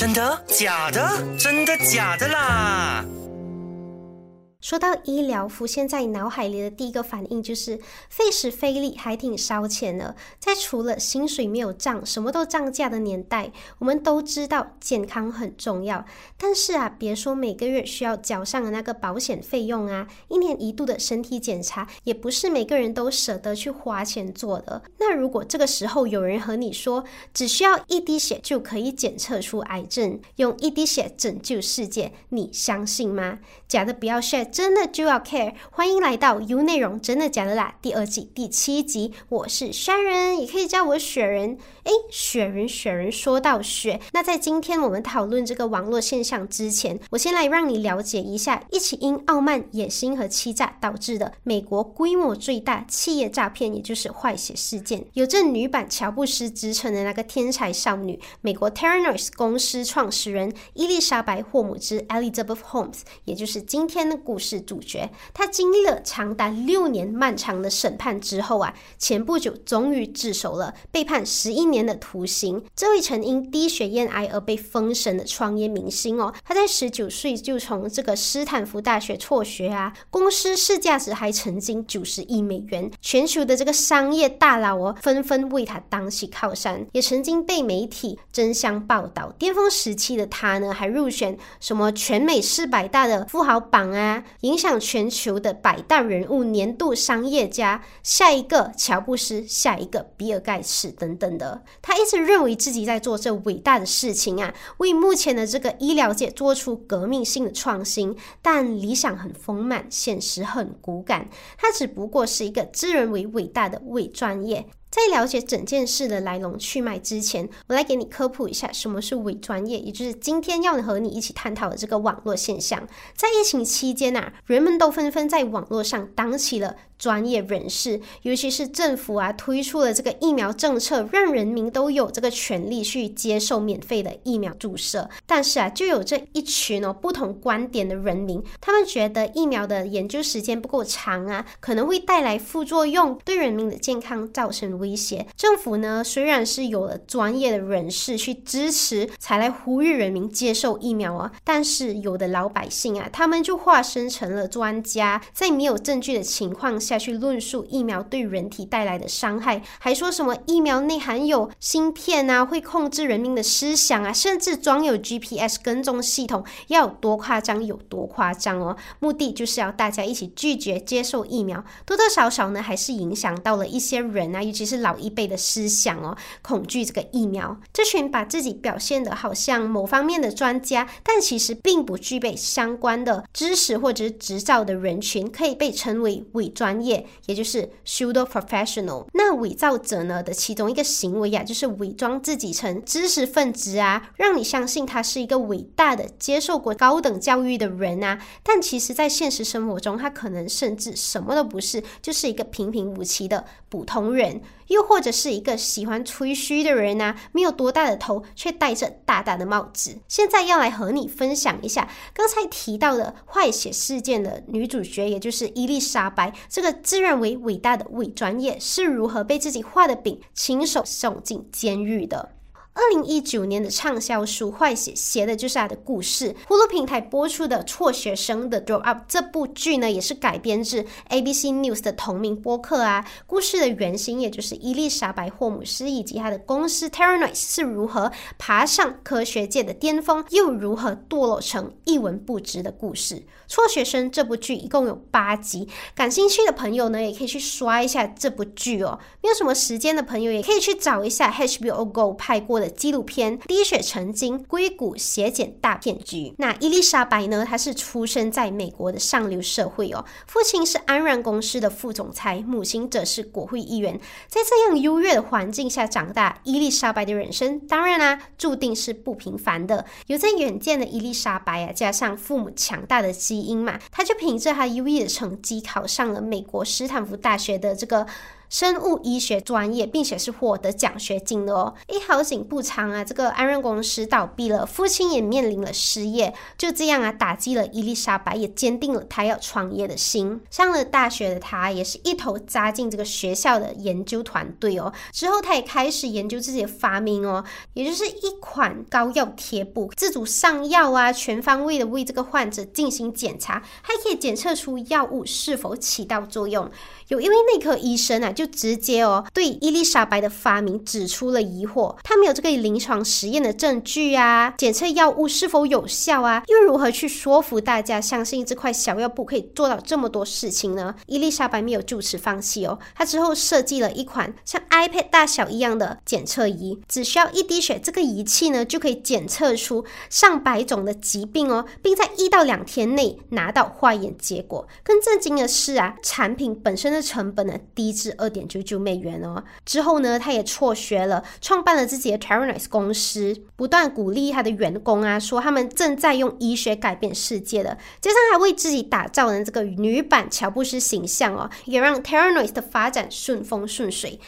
真的？假的？真的假的啦？说到医疗，浮现在脑海里的第一个反应就是费时费力，还挺烧钱的。在除了薪水没有涨，什么都涨价的年代，我们都知道健康很重要。但是啊，别说每个月需要缴上的那个保险费用啊，一年一度的身体检查，也不是每个人都舍得去花钱做的。那如果这个时候有人和你说，只需要一滴血就可以检测出癌症，用一滴血拯救世界，你相信吗？假的不要 share。真的就要 care，欢迎来到 U 内容真的假的啦第二季第七集，我是山人，也可以叫我雪人。诶，雪人雪人说到雪，那在今天我们讨论这个网络现象之前，我先来让你了解一下一起因傲慢、野心和欺诈导致的美国规模最大企业诈骗，也就是坏血事件。有着女版乔布斯之称的那个天才少女，美国 Terranos 公司创始人伊丽莎白霍姆兹 （Elizabeth Holmes），也就是今天的故事主角。他经历了长达六年漫长的审判之后啊，前不久终于自首了，被判十一。年的徒刑，这位曾因低血验癌而被封神的创业明星哦，他在十九岁就从这个斯坦福大学辍学啊，公司市价值还曾经九十亿美元，全球的这个商业大佬哦纷纷为他当起靠山，也曾经被媒体争相报道。巅峰时期的他呢，还入选什么全美四百大的富豪榜啊，影响全球的百大人物、年度商业家，下一个乔布斯，下一个比尔盖茨等等的。他一直认为自己在做这伟大的事情啊，为目前的这个医疗界做出革命性的创新。但理想很丰满，现实很骨感。他只不过是一个自认为伟大的伪专业。在了解整件事的来龙去脉之前，我来给你科普一下什么是伪专业，也就是今天要和你一起探讨的这个网络现象。在疫情期间啊，人们都纷纷在网络上当起了。专业人士，尤其是政府啊，推出了这个疫苗政策，让人民都有这个权利去接受免费的疫苗注射。但是啊，就有这一群哦不同观点的人民，他们觉得疫苗的研究时间不够长啊，可能会带来副作用，对人民的健康造成威胁。政府呢，虽然是有了专业的人士去支持，才来呼吁人民接受疫苗啊，但是有的老百姓啊，他们就化身成了专家，在没有证据的情况下。下去论述疫苗对人体带来的伤害，还说什么疫苗内含有芯片啊，会控制人民的思想啊，甚至装有 GPS 跟踪系统，要有多夸张有多夸张哦！目的就是要大家一起拒绝接受疫苗，多多少少呢，还是影响到了一些人啊，尤其是老一辈的思想哦，恐惧这个疫苗。这群把自己表现的好像某方面的专家，但其实并不具备相关的知识或者是执照的人群，可以被称为伪专。业，也就是 pseudo professional。那伪造者呢的其中一个行为呀，就是伪装自己成知识分子啊，让你相信他是一个伟大的、接受过高等教育的人啊。但其实，在现实生活中，他可能甚至什么都不是，就是一个平平无奇的普通人。又或者是一个喜欢吹嘘的人呐，没有多大的头，却戴着大大的帽子。现在要来和你分享一下刚才提到的坏血事件的女主角，也就是伊丽莎白这个自认为伟大的伪专业是如何被自己画的饼亲手送进监狱的。二零一九年的畅销书《坏血》写的就是他的故事。呼噜平台播出的《辍学生的 Drop Up》这部剧呢，也是改编自 ABC News 的同名播客啊。故事的原型也就是伊丽莎白·霍姆斯以及他的公司 t e r r a n i s 是如何爬上科学界的巅峰，又如何堕落成一文不值的故事。《辍学生》这部剧一共有八集，感兴趣的朋友呢，也可以去刷一下这部剧哦。没有什么时间的朋友，也可以去找一下 HBO Go 拍过。的纪录片《滴血成金：硅谷血检大骗局》。那伊丽莎白呢？她是出生在美国的上流社会哦，父亲是安然公司的副总裁，母亲则是国会议员。在这样优越的环境下长大，伊丽莎白的人生当然啦，注定是不平凡的。有着远见的伊丽莎白啊，加上父母强大的基因嘛，她就凭着她优异的成绩考上了美国斯坦福大学的这个。生物医学专业，并且是获得奖学金的哦。一好景不长啊，这个安润公司倒闭了，父亲也面临了失业，就这样啊，打击了伊丽莎白，也坚定了她要创业的心。上了大学的她，也是一头扎进这个学校的研究团队哦。之后，她也开始研究自己的发明哦，也就是一款膏药贴布，自主上药啊，全方位的为这个患者进行检查，还可以检测出药物是否起到作用。有一位内科医生啊，就直接哦对伊丽莎白的发明指出了疑惑。他没有这个临床实验的证据啊，检测药物是否有效啊，又如何去说服大家相信这块小药布可以做到这么多事情呢？伊丽莎白没有就此放弃哦，她之后设计了一款像 iPad 大小一样的检测仪，只需要一滴血，这个仪器呢就可以检测出上百种的疾病哦，并在一到两天内拿到化验结果。更震惊的是啊，产品本身的成本呢低至二点九九美元哦。之后呢，他也辍学了，创办了自己的 t e r n i s 公司，不断鼓励他的员工啊，说他们正在用医学改变世界的。加上还为自己打造了这个女版乔布斯形象哦，也让 t e r n i s 的发展顺风顺水。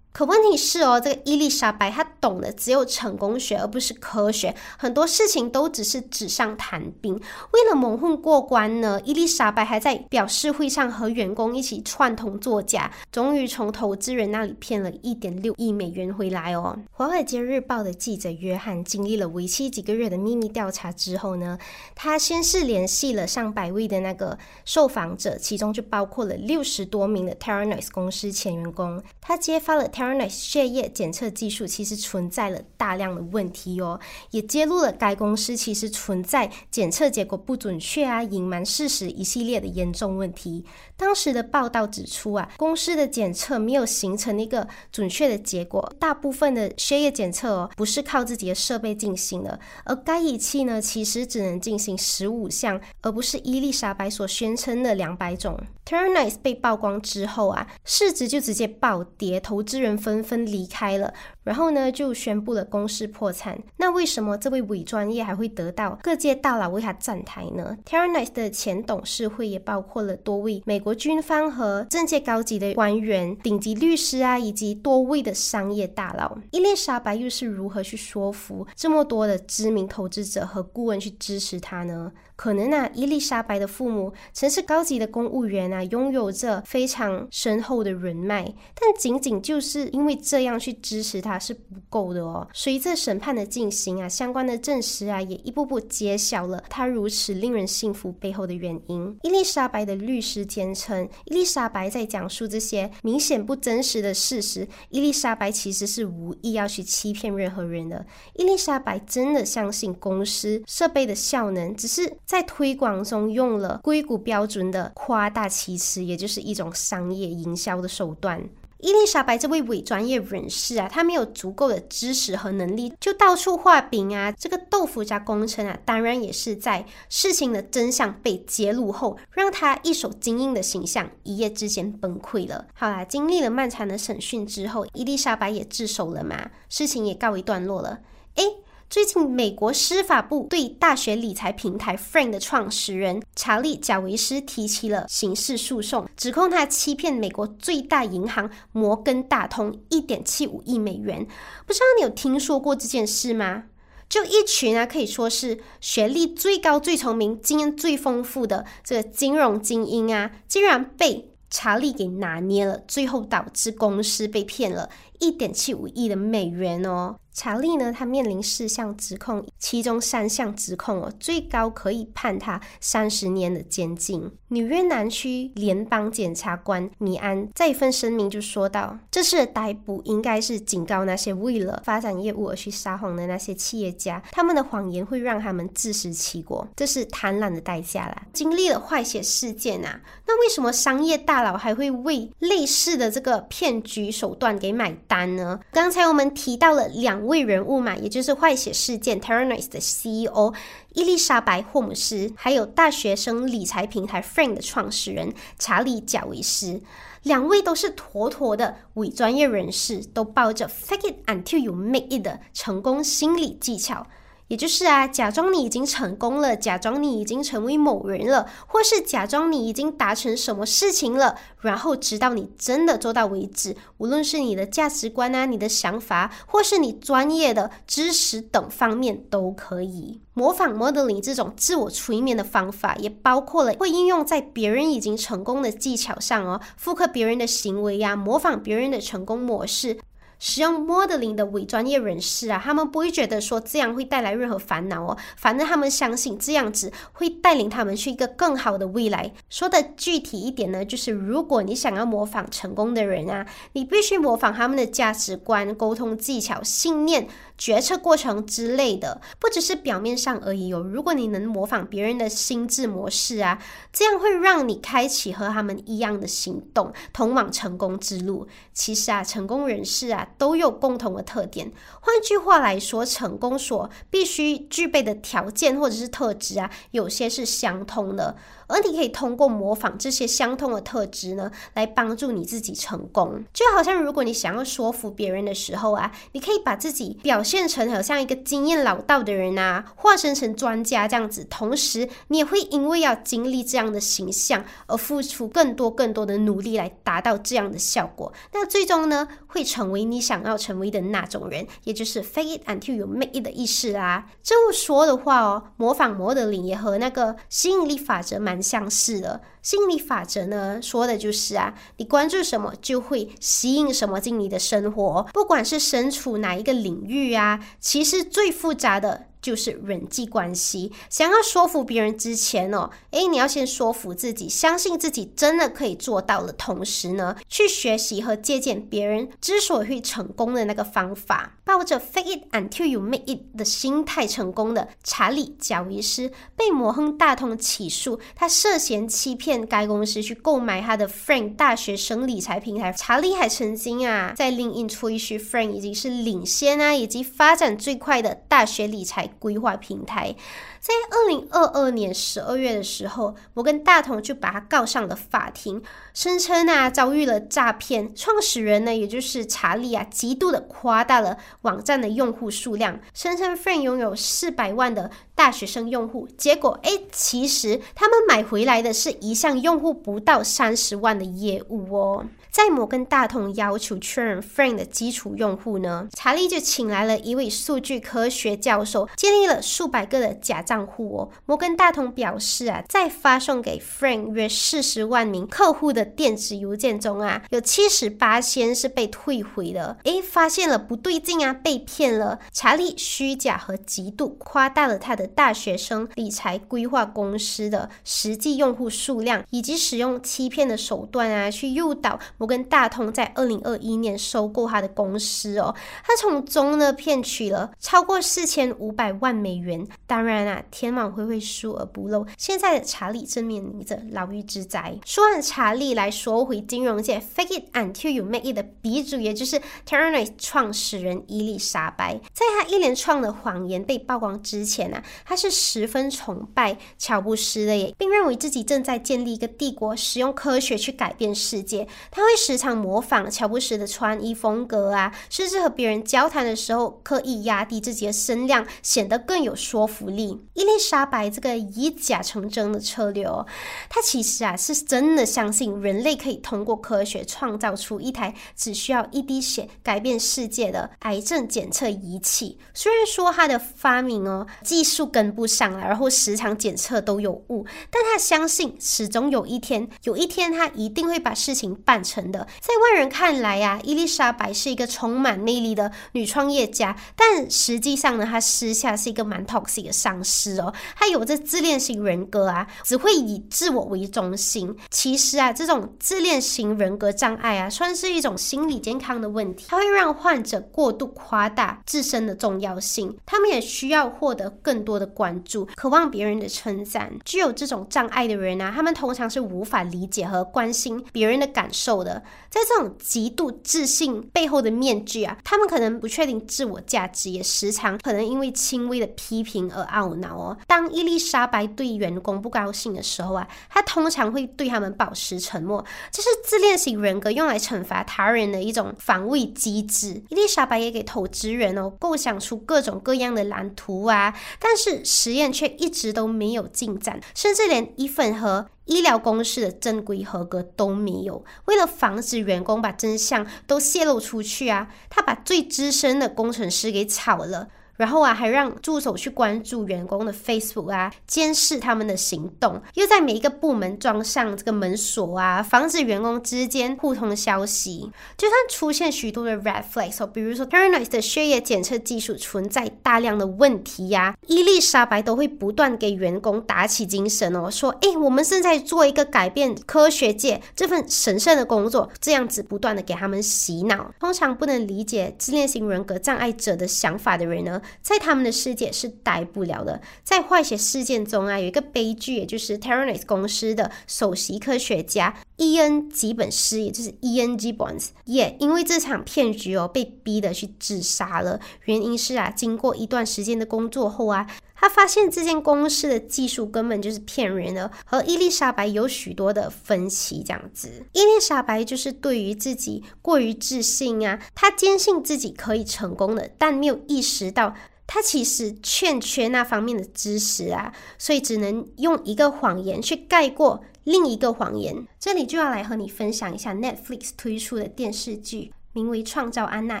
可问题是哦，这个伊丽莎白她懂的只有成功学，而不是科学。很多事情都只是纸上谈兵。为了蒙混过关呢，伊丽莎白还在表示会上和员工一起串通作假，终于从投资人那里骗了一点六亿美元回来哦。华尔街日报的记者约翰经历了为期几个月的秘密调查之后呢，他先是联系了上百位的那个受访者，其中就包括了六十多名的 terranoise 公司前员工，他揭发了。T e r n i s 血液检测技术其实存在了大量的问题哦，也揭露了该公司其实存在检测结果不准确啊、隐瞒事实一系列的严重问题。当时的报道指出啊，公司的检测没有形成一个准确的结果，大部分的血液检测哦不是靠自己的设备进行的，而该仪器呢其实只能进行十五项，而不是伊丽莎白所宣称的两百种。T e r n i s 被曝光之后啊，市值就直接暴跌，投资人。纷纷离开了。然后呢，就宣布了公司破产。那为什么这位伪专业还会得到各界大佬为他站台呢？Terranice 的前董事会也包括了多位美国军方和政界高级的官员、顶级律师啊，以及多位的商业大佬。伊丽莎白又是如何去说服这么多的知名投资者和顾问去支持他呢？可能啊，伊丽莎白的父母曾是高级的公务员啊，拥有着非常深厚的人脉，但仅仅就是因为这样去支持他。是不够的哦。随着审判的进行啊，相关的证实啊，也一步步揭晓了他如此令人信服背后的原因。伊丽莎白的律师坚称，伊丽莎白在讲述这些明显不真实的事实。伊丽莎白其实是无意要去欺骗任何人的。伊丽莎白真的相信公司设备的效能，只是在推广中用了硅谷标准的夸大其词，也就是一种商业营销的手段。伊丽莎白这位伪专业人士啊，他没有足够的知识和能力，就到处画饼啊。这个豆腐渣工程啊，当然也是在事情的真相被揭露后，让他一手精英的形象一夜之间崩溃了。好啦，经历了漫长的审讯之后，伊丽莎白也自首了嘛，事情也告一段落了。诶。最近，美国司法部对大学理财平台 Frank 的创始人查理·贾维斯提起了刑事诉讼，指控他欺骗美国最大银行摩根大通一点七五亿美元。不知道你有听说过这件事吗？就一群啊，可以说是学历最高、最聪明、经验最丰富的这个金融精英啊，竟然被查理给拿捏了，最后导致公司被骗了一点七五亿的美元哦。查理呢，他面临四项指控，其中三项指控哦，最高可以判他三十年的监禁。纽约南区联邦检察官米安在一份声明就说到，这次的逮捕应该是警告那些为了发展业务而去撒谎的那些企业家，他们的谎言会让他们自食其果，这是贪婪的代价啦。经历了坏血事件啊，那为什么商业大佬还会为类似的这个骗局手段给买单呢？刚才我们提到了两。两位人物嘛，也就是坏血事件 t e r r n i s 的 CEO 伊丽莎白·霍姆斯，还有大学生理财平台 Frank 的创始人查理·贾维斯，两位都是妥妥的伪专业人士，都抱着 “fake it until you make it” 的成功心理技巧。也就是啊，假装你已经成功了，假装你已经成为某人了，或是假装你已经达成什么事情了，然后直到你真的做到为止。无论是你的价值观啊、你的想法，或是你专业的知识等方面，都可以模仿 modeling 这种自我催眠的方法，也包括了会应用在别人已经成功的技巧上哦，复刻别人的行为呀，模仿别人的成功模式。使用 modeling 的伪专业人士啊，他们不会觉得说这样会带来任何烦恼哦，反正他们相信这样子会带领他们去一个更好的未来。说的具体一点呢，就是如果你想要模仿成功的人啊，你必须模仿他们的价值观、沟通技巧、信念。决策过程之类的，不只是表面上而已哦。如果你能模仿别人的心智模式啊，这样会让你开启和他们一样的行动，通往成功之路。其实啊，成功人士啊都有共同的特点。换句话来说，成功所必须具备的条件或者是特质啊，有些是相通的。而你可以通过模仿这些相通的特质呢，来帮助你自己成功。就好像如果你想要说服别人的时候啊，你可以把自己表现成好像一个经验老道的人啊，化身成专家这样子。同时，你也会因为要经历这样的形象而付出更多更多的努力来达到这样的效果。那最终呢，会成为你想要成为的那种人，也就是 fake it until you make it 的意思啦。这么说的话哦，模仿模德林也和那个吸引力法则蛮。相似的心理法则呢，说的就是啊，你关注什么就会吸引什么进你的生活，不管是身处哪一个领域啊，其实最复杂的。就是人际关系，想要说服别人之前哦，诶，你要先说服自己，相信自己真的可以做到的。同时呢，去学习和借鉴别人之所以会成功的那个方法，抱着 fake it until you make it 的心态成功的查理贾维斯被摩亨大通起诉，他涉嫌欺骗该公司去购买他的 Frank 大学生理财平台。查理还曾经啊，在 LinkedIn 吹嘘 Frank 已经是领先啊，以及发展最快的大学理财。规划平台，在二零二二年十二月的时候，摩根大通就把他告上了法庭，声称啊遭遇了诈骗。创始人呢，也就是查理啊，极度的夸大了网站的用户数量，声称 Friend 拥有四百万的大学生用户。结果哎，其实他们买回来的是一项用户不到三十万的业务哦。在摩根大通要求确认 Frank 的基础用户呢，查理就请来了一位数据科学教授，建立了数百个的假账户哦。摩根大通表示啊，在发送给 Frank 约四十万名客户的电子邮件中啊，有七十八先是被退回的。诶，发现了不对劲啊，被骗了。查理虚假和极度夸大了他的大学生理财规划公司的实际用户数量，以及使用欺骗的手段啊，去诱导。摩根大通在二零二一年收购他的公司哦，他从中呢骗取了超过四千五百万美元。当然啊，天网恢恢，疏而不漏。现在的查理正面临着牢狱之灾。说完查理，来说回金融界，fake it until you make it 的鼻祖，也就是 t e r r a 创始人伊丽莎白。在他一连串的谎言被曝光之前呢，他是十分崇拜乔布斯的耶，并认为自己正在建立一个帝国，使用科学去改变世界。他会。时常模仿乔布斯的穿衣风格啊，甚至和别人交谈的时候刻意压低自己的声量，显得更有说服力。伊丽莎白这个以假成真的策略哦，她其实啊是真的相信人类可以通过科学创造出一台只需要一滴血改变世界的癌症检测仪器。虽然说他的发明哦技术跟不上了，然后时常检测都有误，但他相信始终有一天，有一天他一定会把事情办成。的，在外人看来呀，伊丽莎白是一个充满魅力的女创业家，但实际上呢，她私下是一个蛮 toxic 的上司哦。她有着自恋型人格啊，只会以自我为中心。其实啊，这种自恋型人格障碍啊，算是一种心理健康的问题，它会让患者过度夸大自身的重要性。他们也需要获得更多的关注，渴望别人的称赞。具有这种障碍的人啊，他们通常是无法理解和关心别人的感受的。在这种极度自信背后的面具啊，他们可能不确定自我价值，也时常可能因为轻微的批评而懊恼哦。当伊丽莎白对员工不高兴的时候啊，她通常会对他们保持沉默，这是自恋型人格用来惩罚他人的一种防卫机制。伊丽莎白也给投资人哦构想出各种各样的蓝图啊，但是实验却一直都没有进展，甚至连一份和。医疗公司的正规合格都没有，为了防止员工把真相都泄露出去啊，他把最资深的工程师给炒了。然后啊，还让助手去关注员工的 Facebook 啊，监视他们的行动，又在每一个部门装上这个门锁啊，防止员工之间互通消息。就算出现许多的 red flags，比如说 t e r n o i s 的血液检测技术存在大量的问题呀，伊丽莎白都会不断给员工打起精神哦，说：“哎，我们正在做一个改变科学界这份神圣的工作。”这样子不断的给他们洗脑。通常不能理解自恋型人格障碍者的想法的人呢？在他们的世界是待不了的。在化学事件中啊，有一个悲剧，也就是 t e r r a n s 公司的首席科学家伊恩吉本斯，也就是 E.N.G. Bonds，也因为这场骗局哦，被逼的去自杀了。原因是啊，经过一段时间的工作后啊。他发现这间公司的技术根本就是骗人的，和伊丽莎白有许多的分歧。这样子，伊丽莎白就是对于自己过于自信啊，她坚信自己可以成功的，但没有意识到她其实欠缺那方面的知识啊，所以只能用一个谎言去盖过另一个谎言。这里就要来和你分享一下 Netflix 推出的电视剧。名为《创造安娜》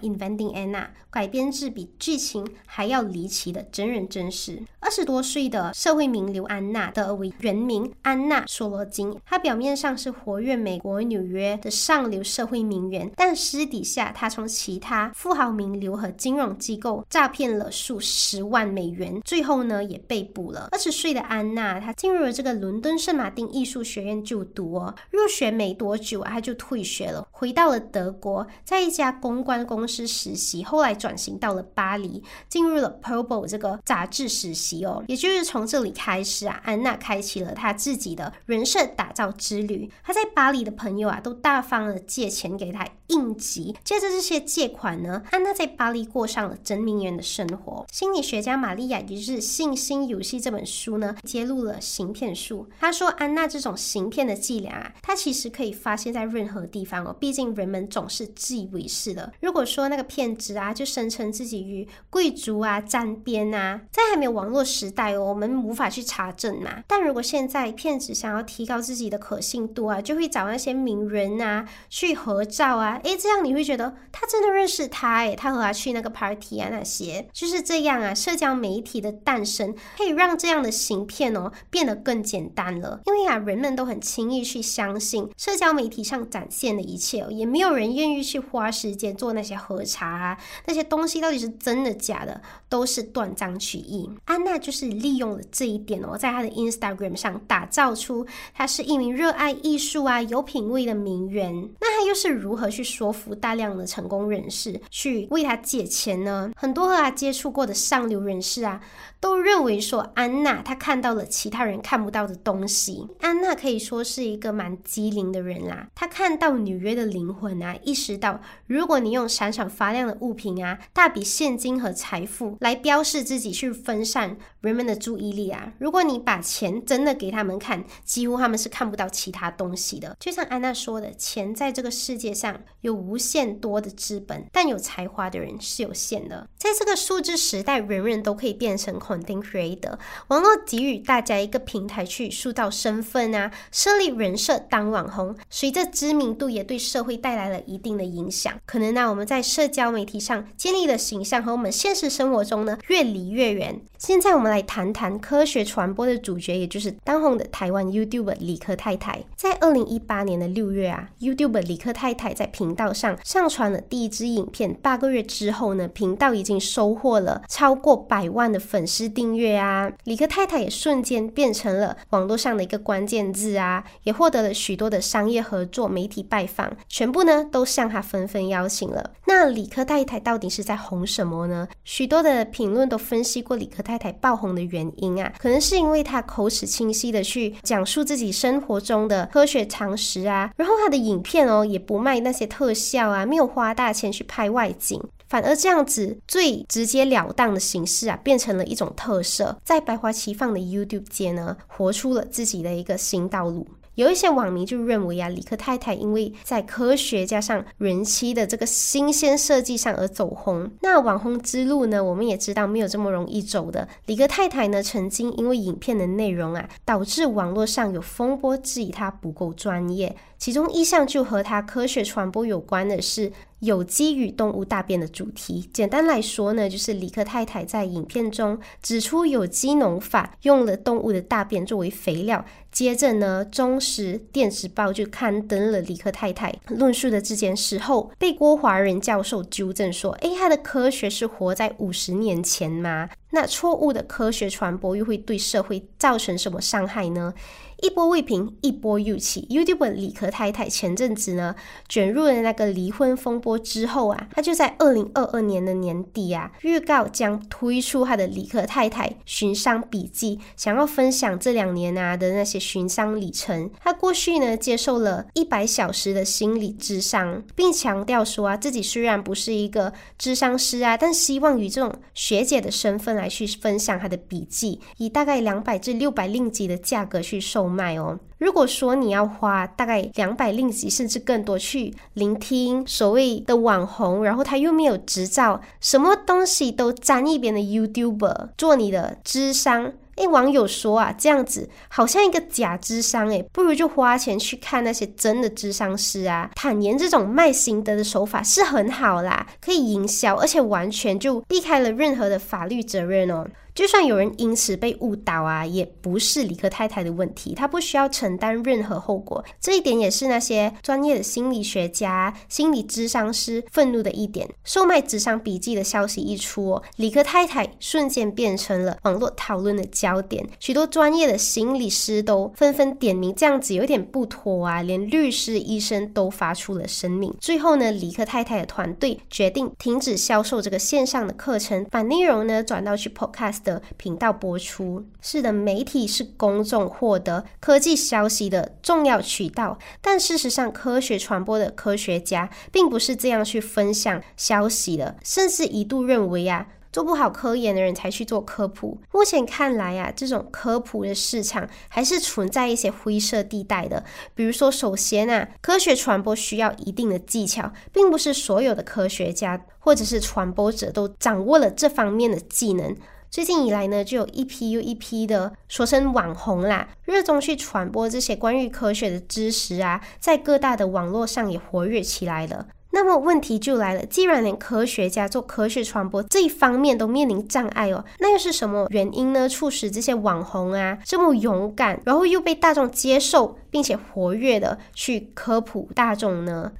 （Inventing Anna），改编自比剧情还要离奇的真人真事。二十多岁的社会名流安娜的为原名安娜·索罗金，她表面上是活跃美国纽约的上流社会名媛，但私底下她从其他富豪名流和金融机构诈骗了数十万美元，最后呢也被捕了。二十岁的安娜，她进入了这个伦敦圣马丁艺术学院就读哦，入学没多久啊，她就退学了，回到了德国，在。在一家公关公司实习，后来转型到了巴黎，进入了 Purple 这个杂志实习哦。也就是从这里开始啊，安娜开启了她自己的人设打造之旅。她在巴黎的朋友啊，都大方的借钱给她应急。借着这些借款呢，安娜在巴黎过上了真名媛的生活。心理学家玛利亚，也就是《信心游戏》这本书呢，揭露了行骗术。他说，安娜这种行骗的伎俩啊，它其实可以发现在任何地方哦。毕竟人们总是自以为是的。如果说那个骗子啊，就声称自己与贵族啊沾边啊，在还没有网络时代哦，我们无法去查证嘛。但如果现在骗子想要提高自己的可信度啊，就会找那些名人啊去合照啊，诶，这样你会觉得他真的认识他，诶，他和他去那个 party 啊，那些就是这样啊。社交媒体的诞生可以让这样的行骗哦变得更简单了，因为啊，人们都很轻易去相信社交媒体上展现的一切哦，也没有人愿意去花。花时间做那些核查啊，那些东西到底是真的假的，都是断章取义。安娜就是利用了这一点哦，在她的 Instagram 上打造出她是一名热爱艺术啊、有品味的名媛。那她又是如何去说服大量的成功人士去为她借钱呢？很多和她接触过的上流人士啊，都认为说安娜她看到了其他人看不到的东西。安娜可以说是一个蛮机灵的人啦，她看到纽约的灵魂啊，意识到。如果你用闪闪发亮的物品啊、大笔现金和财富来标示自己，去分散人们的注意力啊，如果你把钱真的给他们看，几乎他们是看不到其他东西的。就像安娜说的，钱在这个世界上有无限多的资本，但有才华的人是有限的。在这个数字时代，人人都可以变成 content creator，网络给予大家一个平台去塑造身份啊，设立人设当网红，随着知名度也对社会带来了一定的影响。可能呢，我们在社交媒体上建立的形象和我们现实生活中呢越离越远。现在我们来谈谈科学传播的主角，也就是当红的台湾 YouTuber 理科太太。在二零一八年的六月啊，YouTuber 理科太太在频道上上传了第一支影片。八个月之后呢，频道已经收获了超过百万的粉丝订阅啊。理科太太也瞬间变成了网络上的一个关键字啊，也获得了许多的商业合作、媒体拜访，全部呢都向他纷纷邀请了，那理科太太到底是在红什么呢？许多的评论都分析过理科太太爆红的原因啊，可能是因为她口齿清晰的去讲述自己生活中的科学常识啊，然后她的影片哦也不卖那些特效啊，没有花大钱去拍外景。反而这样子最直截了当的形式啊，变成了一种特色，在百花齐放的 YouTube 界呢，活出了自己的一个新道路。有一些网民就认为啊，李克太太因为在科学加上人妻的这个新鲜设计上而走红。那网红之路呢，我们也知道没有这么容易走的。李克太太呢，曾经因为影片的内容啊，导致网络上有风波质疑她不够专业。其中一项就和他科学传播有关的是有机与动物大便的主题。简单来说呢，就是李克太太在影片中指出有机农法用了动物的大便作为肥料。接着呢，中时电子报就刊登了李克太太论述的这件事后，被郭华仁教授纠正说：“诶，他的科学是活在五十年前吗？那错误的科学传播又会对社会造成什么伤害呢？”一波未平，一波又起。YouTube 李克太太前阵子呢，卷入了那个离婚风波之后啊，她就在二零二二年的年底啊，预告将推出她的李克太太寻伤笔记，想要分享这两年啊的那些寻伤里程。她过去呢，接受了一百小时的心理智商，并强调说啊，自己虽然不是一个智商师啊，但希望以这种学姐的身份来去分享他的笔记，以大概两百至六百令吉的价格去售。卖哦。如果说你要花大概两百令吉甚至更多去聆听所谓的网红，然后他又没有执照，什么东西都沾一边的 YouTuber 做你的智商，诶，网友说啊，这样子好像一个假智商，诶，不如就花钱去看那些真的智商师啊。坦言这种卖心得的手法是很好啦，可以营销，而且完全就避开了任何的法律责任哦。就算有人因此被误导啊，也不是李克太太的问题，他不需要承担任何后果。这一点也是那些专业的心理学家、心理智商师愤怒的一点。售卖智商笔记的消息一出，哦李克太太瞬间变成了网络讨论的焦点。许多专业的心理师都纷纷点名，这样子有点不妥啊！连律师、医生都发出了声明。最后呢，李克太太的团队决定停止销售这个线上的课程，把内容呢转到去 Podcast。的频道播出是的，媒体是公众获得科技消息的重要渠道，但事实上，科学传播的科学家并不是这样去分享消息的，甚至一度认为啊，做不好科研的人才去做科普。目前看来啊，这种科普的市场还是存在一些灰色地带的。比如说，首先啊，科学传播需要一定的技巧，并不是所有的科学家或者是传播者都掌握了这方面的技能。最近以来呢，就有一批又一批的说成网红啦，热衷去传播这些关于科学的知识啊，在各大的网络上也活跃起来了。那么问题就来了，既然连科学家做科学传播这一方面都面临障碍哦，那又是什么原因呢？促使这些网红啊这么勇敢，然后又被大众接受，并且活跃的去科普大众呢？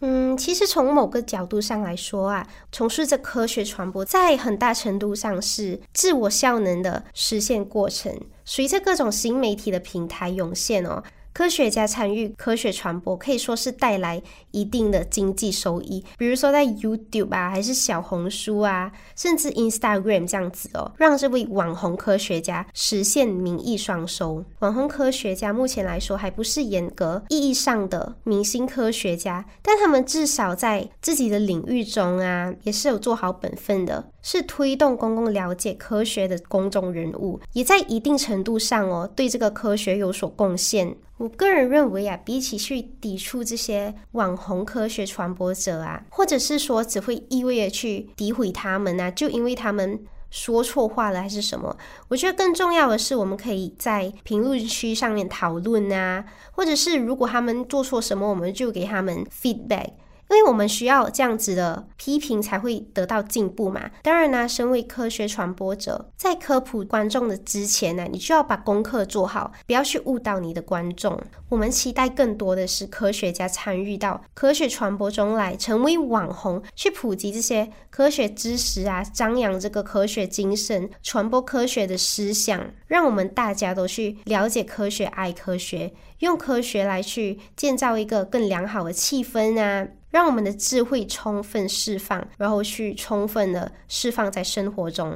嗯，其实从某个角度上来说啊，从事着科学传播，在很大程度上是自我效能的实现过程。随着各种新媒体的平台涌现哦。科学家参与科学传播，可以说是带来一定的经济收益。比如说在 YouTube 啊，还是小红书啊，甚至 Instagram 这样子哦，让这位网红科学家实现名义双收。网红科学家目前来说还不是严格意义上的明星科学家，但他们至少在自己的领域中啊，也是有做好本分的，是推动公共了解科学的公众人物，也在一定程度上哦，对这个科学有所贡献。我个人认为啊，比起去抵触这些网红科学传播者啊，或者是说只会意味着去诋毁他们啊，就因为他们说错话了还是什么？我觉得更重要的是，我们可以在评论区上面讨论啊，或者是如果他们做错什么，我们就给他们 feedback。因为我们需要这样子的批评才会得到进步嘛。当然呢，身为科学传播者，在科普观众的之前呢，你就要把功课做好，不要去误导你的观众。我们期待更多的是科学家参与到科学传播中来，成为网红，去普及这些科学知识啊，张扬这个科学精神，传播科学的思想，让我们大家都去了解科学，爱科学，用科学来去建造一个更良好的气氛啊。让我们的智慧充分释放，然后去充分的释放在生活中。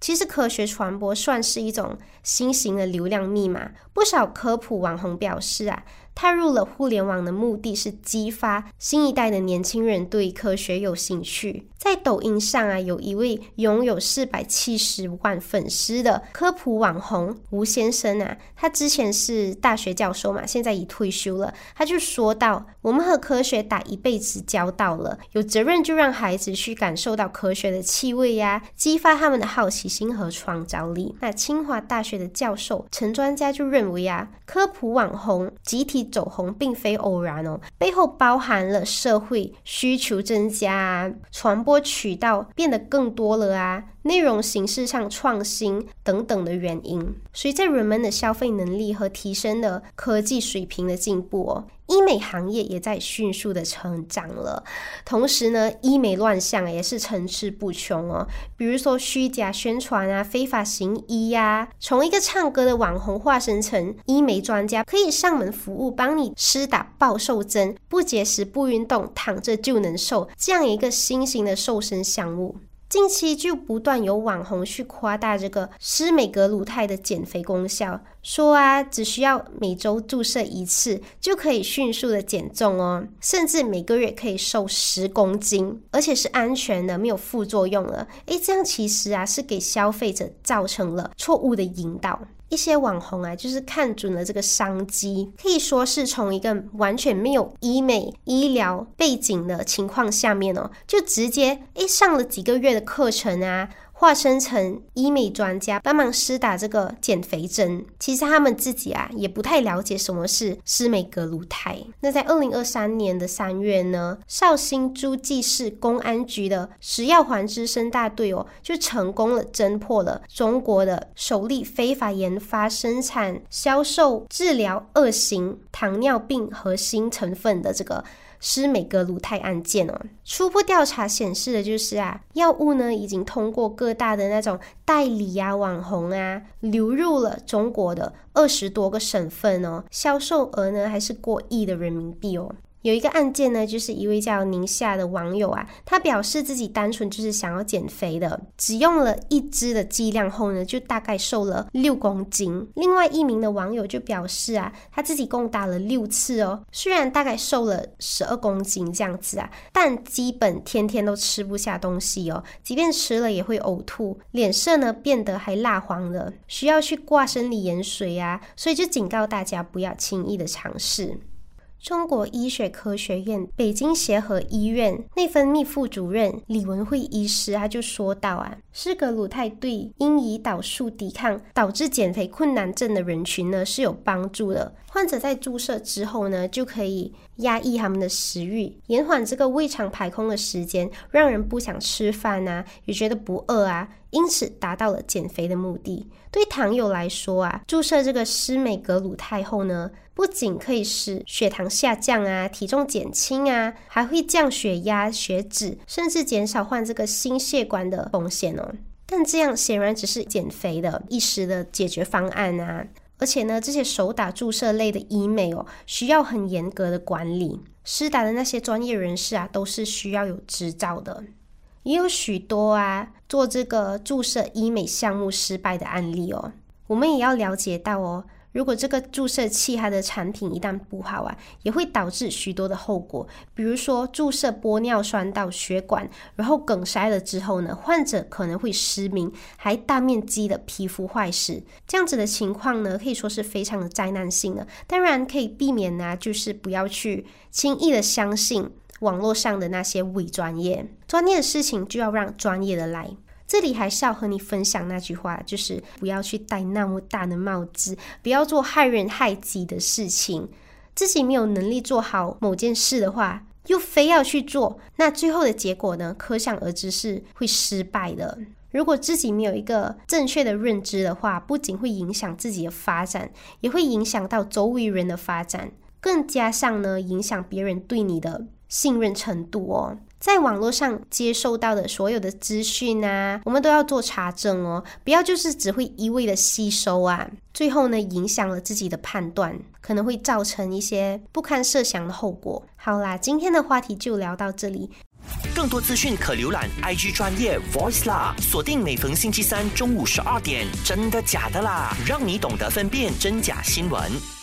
其实科学传播算是一种新型的流量密码。不少科普网红表示啊。踏入了互联网的目的是激发新一代的年轻人对科学有兴趣。在抖音上啊，有一位拥有四百七十万粉丝的科普网红吴先生啊，他之前是大学教授嘛，现在已退休了。他就说到：“我们和科学打一辈子交道了，有责任就让孩子去感受到科学的气味呀，激发他们的好奇心和创造力。”那清华大学的教授陈专家就认为啊，科普网红集体走红并非偶然哦，背后包含了社会需求增加、传播渠道变得更多了啊。内容形式上创新等等的原因，随着人们的消费能力和提升的科技水平的进步哦，医美行业也在迅速的成长了。同时呢，医美乱象也是层出不穷哦。比如说虚假宣传啊，非法行医呀，从一个唱歌的网红化身成医美专家，可以上门服务，帮你施打暴瘦针，不节食不运动，躺着就能瘦，这样一个新型的瘦身项目。近期就不断有网红去夸大这个施美格鲁肽的减肥功效，说啊，只需要每周注射一次就可以迅速的减重哦，甚至每个月可以瘦十公斤，而且是安全的，没有副作用了。诶，这样其实啊是给消费者造成了错误的引导。一些网红啊，就是看准了这个商机，可以说是从一个完全没有医美医疗背景的情况下面哦，就直接诶上了几个月的课程啊。化身成医美专家，帮忙施打这个减肥针。其实他们自己啊，也不太了解什么是施美格鲁肽。那在二零二三年的三月呢，绍兴诸暨市公安局的食药环资深大队哦，就成功了侦破了中国的首例非法研发、生产、销售、治疗二型糖尿病核心成分的这个。施美格鲁肽案件哦，初步调查显示的就是啊，药物呢已经通过各大的那种代理啊、网红啊，流入了中国的二十多个省份哦，销售额呢还是过亿的人民币哦。有一个案件呢，就是一位叫宁夏的网友啊，他表示自己单纯就是想要减肥的，只用了一支的剂量后呢，就大概瘦了六公斤。另外一名的网友就表示啊，他自己共打了六次哦，虽然大概瘦了十二公斤这样子啊，但基本天天都吃不下东西哦，即便吃了也会呕吐，脸色呢变得还蜡黄的，需要去挂生理盐水啊，所以就警告大家不要轻易的尝试。中国医学科学院北京协和医院内分泌副主任李文慧医师，他就说到啊，施格鲁肽对因胰岛素抵抗导致减肥困难症的人群呢是有帮助的。患者在注射之后呢，就可以压抑他们的食欲，延缓这个胃肠排空的时间，让人不想吃饭啊，也觉得不饿啊，因此达到了减肥的目的。对糖友来说啊，注射这个施美格鲁肽后呢。不仅可以使血糖下降啊，体重减轻啊，还会降血压、血脂，甚至减少患这个心血管的风险哦。但这样显然只是减肥的一时的解决方案啊。而且呢，这些手打注射类的医美哦，需要很严格的管理，施打的那些专业人士啊，都是需要有执照的。也有许多啊，做这个注射医美项目失败的案例哦。我们也要了解到哦。如果这个注射器它的产品一旦不好啊，也会导致许多的后果，比如说注射玻尿酸到血管，然后梗塞了之后呢，患者可能会失明，还大面积的皮肤坏死，这样子的情况呢，可以说是非常的灾难性的。当然可以避免呢，就是不要去轻易的相信网络上的那些伪专业，专业的事情就要让专业的来。这里还是要和你分享那句话，就是不要去戴那么大的帽子，不要做害人害己的事情。自己没有能力做好某件事的话，又非要去做，那最后的结果呢？可想而知是会失败的。如果自己没有一个正确的认知的话，不仅会影响自己的发展，也会影响到周围人的发展，更加上呢，影响别人对你的信任程度哦。在网络上接收到的所有的资讯啊，我们都要做查证哦，不要就是只会一味的吸收啊，最后呢影响了自己的判断，可能会造成一些不堪设想的后果。好啦，今天的话题就聊到这里。更多资讯可浏览 IG 专业 Voice 啦，锁定每逢星期三中午十二点，真的假的啦，让你懂得分辨真假新闻。